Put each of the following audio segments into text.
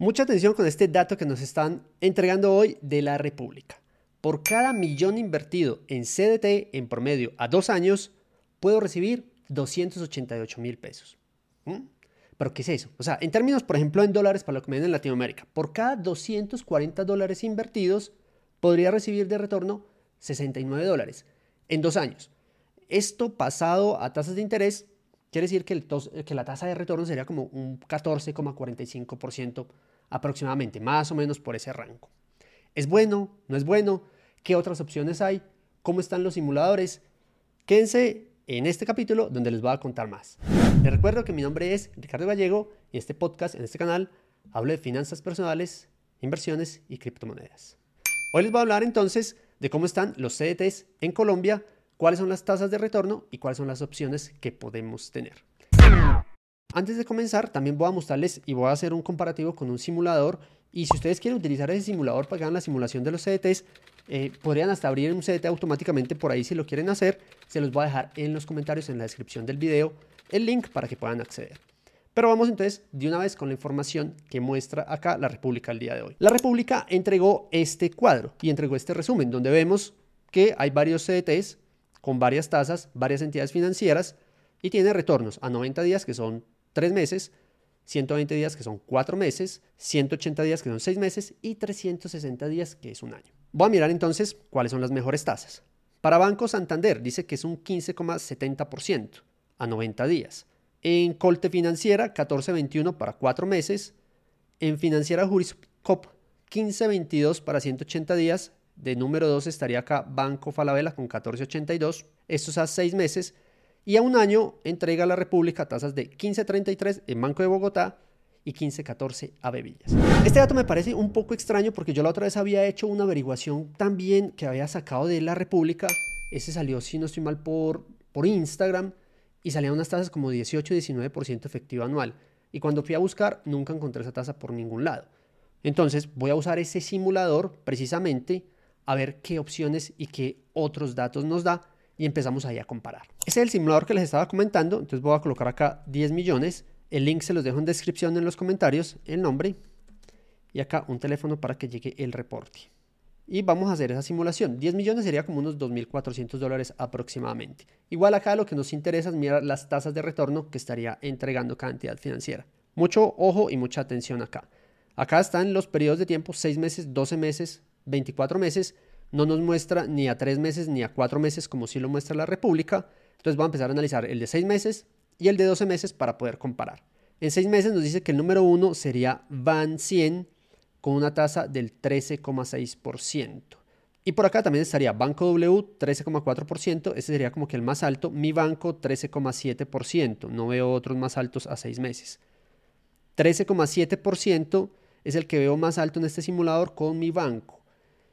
Mucha atención con este dato que nos están entregando hoy de la República. Por cada millón invertido en CDT en promedio a dos años, puedo recibir 288 mil pesos. ¿Mm? ¿Pero qué es eso? O sea, en términos, por ejemplo, en dólares para lo que me den en Latinoamérica, por cada 240 dólares invertidos, podría recibir de retorno 69 dólares en dos años. Esto pasado a tasas de interés, quiere decir que, que la tasa de retorno sería como un 14,45% aproximadamente, más o menos por ese rango. ¿Es bueno? ¿No es bueno? ¿Qué otras opciones hay? ¿Cómo están los simuladores? Quédense en este capítulo donde les voy a contar más. Les recuerdo que mi nombre es Ricardo Gallego y este podcast, en este canal, hablo de finanzas personales, inversiones y criptomonedas. Hoy les voy a hablar entonces de cómo están los CDTs en Colombia, cuáles son las tasas de retorno y cuáles son las opciones que podemos tener. Antes de comenzar, también voy a mostrarles y voy a hacer un comparativo con un simulador. Y si ustedes quieren utilizar ese simulador para que hagan la simulación de los CDTs, eh, podrían hasta abrir un CDT automáticamente por ahí si lo quieren hacer. Se los voy a dejar en los comentarios en la descripción del video el link para que puedan acceder. Pero vamos entonces de una vez con la información que muestra acá la República el día de hoy. La República entregó este cuadro y entregó este resumen donde vemos que hay varios CDTs con varias tasas, varias entidades financieras y tiene retornos a 90 días que son 3 meses, 120 días que son 4 meses, 180 días que son 6 meses y 360 días que es un año. Voy a mirar entonces cuáles son las mejores tasas. Para Banco Santander dice que es un 15,70% a 90 días. En Colte Financiera 14,21 para 4 meses. En Financiera Juriscop 15,22 para 180 días. De número 2 estaría acá Banco Falabella con 14,82. Esto es a 6 meses y a un año entrega a la República tasas de 15.33 en Banco de Bogotá y 15.14 a Bebillas. Este dato me parece un poco extraño porque yo la otra vez había hecho una averiguación también que había sacado de la República. Ese salió, si no estoy mal, por, por Instagram y salían unas tasas como 18-19% efectivo anual. Y cuando fui a buscar, nunca encontré esa tasa por ningún lado. Entonces voy a usar ese simulador precisamente a ver qué opciones y qué otros datos nos da y empezamos ahí a comparar. Ese es el simulador que les estaba comentando, entonces voy a colocar acá 10 millones, el link se los dejo en descripción en los comentarios, el nombre y acá un teléfono para que llegue el reporte. Y vamos a hacer esa simulación. 10 millones sería como unos 2.400 dólares aproximadamente. Igual acá lo que nos interesa es mirar las tasas de retorno que estaría entregando cada entidad financiera. Mucho ojo y mucha atención acá. Acá están los periodos de tiempo, 6 meses, 12 meses, 24 meses, no nos muestra ni a tres meses ni a cuatro meses como sí lo muestra la República. Entonces vamos a empezar a analizar el de seis meses y el de 12 meses para poder comparar. En seis meses nos dice que el número uno sería Van 100 con una tasa del 13,6%. Y por acá también estaría Banco W 13,4%, ese sería como que el más alto, Mi Banco 13,7%, no veo otros más altos a seis meses. 13,7% es el que veo más alto en este simulador con Mi Banco.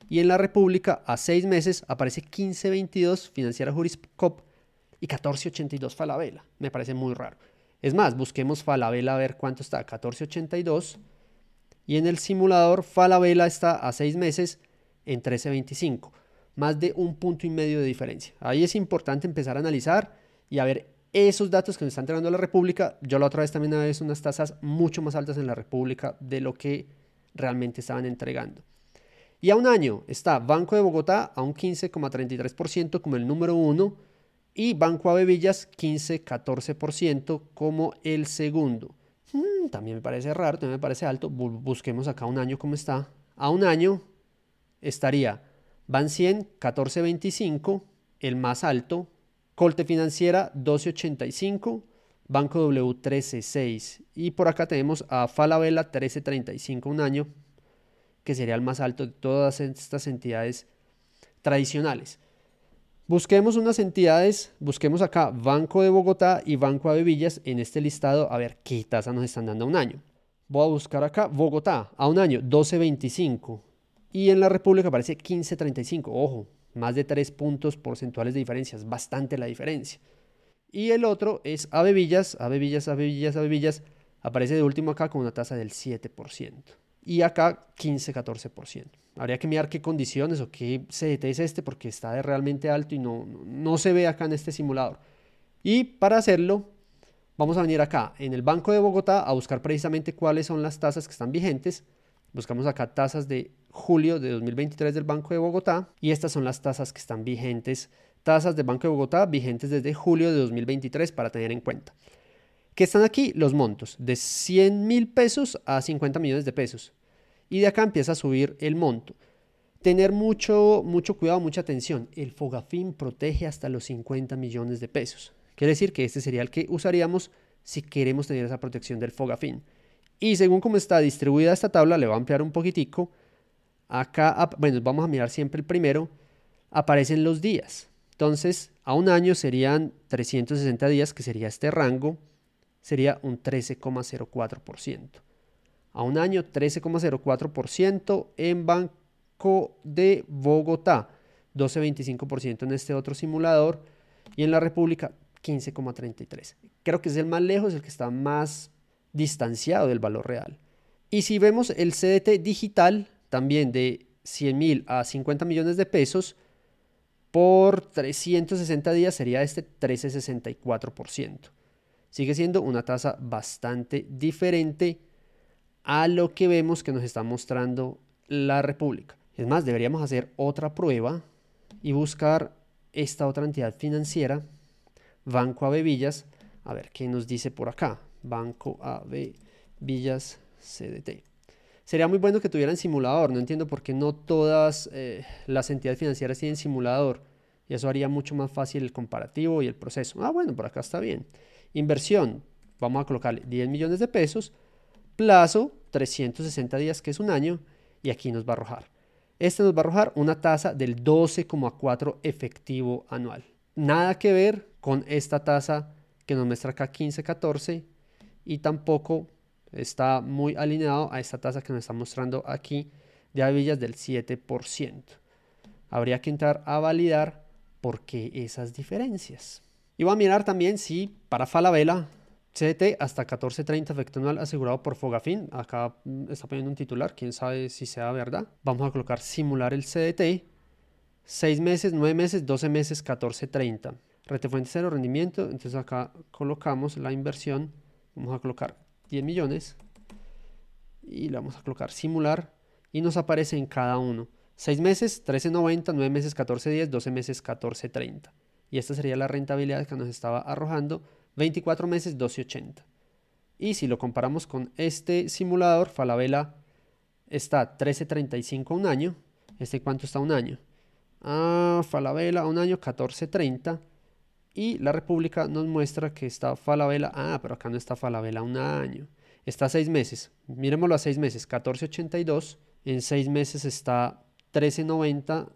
Y en la República, a seis meses, aparece 1522 Financiera Juriscop y 1482 Falabella. Me parece muy raro. Es más, busquemos Falabella a ver cuánto está. 1482. Y en el simulador, Falabella está a seis meses en 1325. Más de un punto y medio de diferencia. Ahí es importante empezar a analizar y a ver esos datos que nos está entregando la República. Yo la otra vez también había unas tasas mucho más altas en la República de lo que realmente estaban entregando. Y a un año está Banco de Bogotá a un 15,33% como el número uno y Banco Avevillas 15,14% como el segundo. Hmm, también me parece raro, también me parece alto. Busquemos acá un año cómo está. A un año estaría Ban 100 14.25, el más alto. Colte Financiera 12.85. Banco W 13.6. Y por acá tenemos a Falabella 13.35 un año que sería el más alto de todas estas entidades tradicionales. Busquemos unas entidades, busquemos acá Banco de Bogotá y Banco de Villas en este listado a ver qué tasa nos están dando a un año. Voy a buscar acá Bogotá a un año 12.25 y en la República aparece 15.35. Ojo, más de 3 puntos porcentuales de diferencia, es bastante la diferencia. Y el otro es Avevillas, Avevillas, Avevillas, Avevillas, aparece de último acá con una tasa del 7% y acá 15-14%. Habría que mirar qué condiciones o qué CDT es este porque está de realmente alto y no, no se ve acá en este simulador. Y para hacerlo, Vamos a venir acá en el Banco de Bogotá a buscar precisamente cuáles son las tasas que están vigentes. Buscamos acá tasas de julio de 2023 del Banco de Bogotá y estas son las tasas que están vigentes, tasas del Banco de Bogotá vigentes desde julio de 2023 para tener en cuenta. ¿Qué están aquí? Los montos, de 100 mil pesos a 50 millones de pesos. Y de acá empieza a subir el monto. Tener mucho, mucho cuidado, mucha atención. El Fogafin protege hasta los 50 millones de pesos. Quiere decir que este sería el que usaríamos si queremos tener esa protección del Fogafin. Y según cómo está distribuida esta tabla, le voy a ampliar un poquitico. Acá, bueno, vamos a mirar siempre el primero. Aparecen los días. Entonces, a un año serían 360 días, que sería este rango sería un 13,04%. A un año, 13,04% en Banco de Bogotá, 12,25% en este otro simulador y en la República 15,33%. Creo que es el más lejos, el que está más distanciado del valor real. Y si vemos el CDT digital, también de 100 mil a 50 millones de pesos, por 360 días sería este 13,64% sigue siendo una tasa bastante diferente a lo que vemos que nos está mostrando la República. Es más, deberíamos hacer otra prueba y buscar esta otra entidad financiera, Banco AB Villas, a ver qué nos dice por acá. Banco AB Villas CDT. Sería muy bueno que tuvieran simulador, no entiendo por qué no todas eh, las entidades financieras tienen simulador y eso haría mucho más fácil el comparativo y el proceso. Ah, bueno, por acá está bien. Inversión, vamos a colocarle 10 millones de pesos, plazo 360 días, que es un año, y aquí nos va a arrojar. Este nos va a arrojar una tasa del 12,4 efectivo anual. Nada que ver con esta tasa que nos muestra acá 15,14 y tampoco está muy alineado a esta tasa que nos está mostrando aquí de Avillas del 7%. Habría que entrar a validar por qué esas diferencias. Y voy a mirar también si para Falabella CDT hasta 14.30 efecto anual asegurado por Fogafin. Acá mm, está poniendo un titular, quién sabe si sea verdad. Vamos a colocar simular el CDT. 6 meses, 9 meses, 12 meses, 14.30. Rete fuente cero, rendimiento. Entonces acá colocamos la inversión. Vamos a colocar 10 millones. Y le vamos a colocar simular. Y nos aparece en cada uno. 6 meses, 13.90, 9 meses, 14.10, 12 meses, 14.30 y esta sería la rentabilidad que nos estaba arrojando 24 meses 12.80. Y si lo comparamos con este simulador, Falabella está 13.35 un año. ¿Este cuánto está un año? Ah, Falabella un año 14.30. Y la República nos muestra que está Falabella. Ah, pero acá no está Falabella un año. Está a 6 meses. Miremoslo a 6 meses. 14.82. En 6 meses está 13.90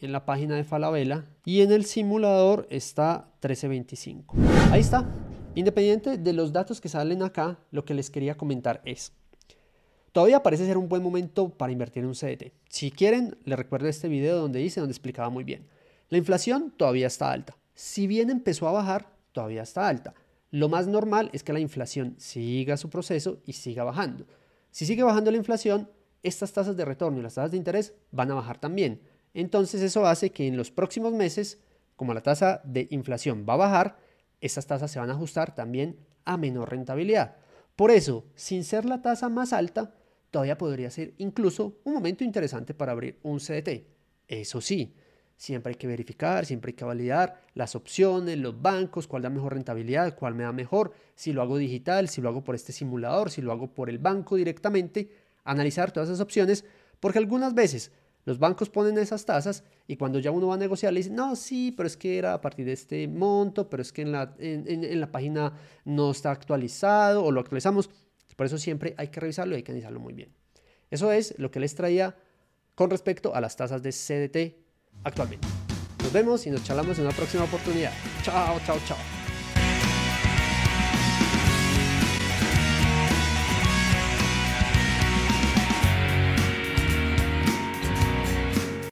en la página de Falabella y en el simulador está 1325. Ahí está. Independiente de los datos que salen acá, lo que les quería comentar es, todavía parece ser un buen momento para invertir en un CDT. Si quieren, les recuerdo este video donde dice, donde explicaba muy bien. La inflación todavía está alta. Si bien empezó a bajar, todavía está alta. Lo más normal es que la inflación siga su proceso y siga bajando. Si sigue bajando la inflación, estas tasas de retorno y las tasas de interés van a bajar también. Entonces eso hace que en los próximos meses, como la tasa de inflación va a bajar, esas tasas se van a ajustar también a menor rentabilidad. Por eso, sin ser la tasa más alta, todavía podría ser incluso un momento interesante para abrir un CDT. Eso sí, siempre hay que verificar, siempre hay que validar las opciones, los bancos, cuál da mejor rentabilidad, cuál me da mejor, si lo hago digital, si lo hago por este simulador, si lo hago por el banco directamente, analizar todas esas opciones, porque algunas veces los bancos ponen esas tasas y cuando ya uno va a negociar le dicen, no, sí, pero es que era a partir de este monto, pero es que en la, en, la página no está actualizado o lo actualizamos. Por eso siempre hay que revisarlo y hay que analizarlo muy bien. Eso es lo que les traía con respecto a las tasas de CDT actualmente. Nos vemos y nos charlamos en una próxima oportunidad. Chao, chao, chao.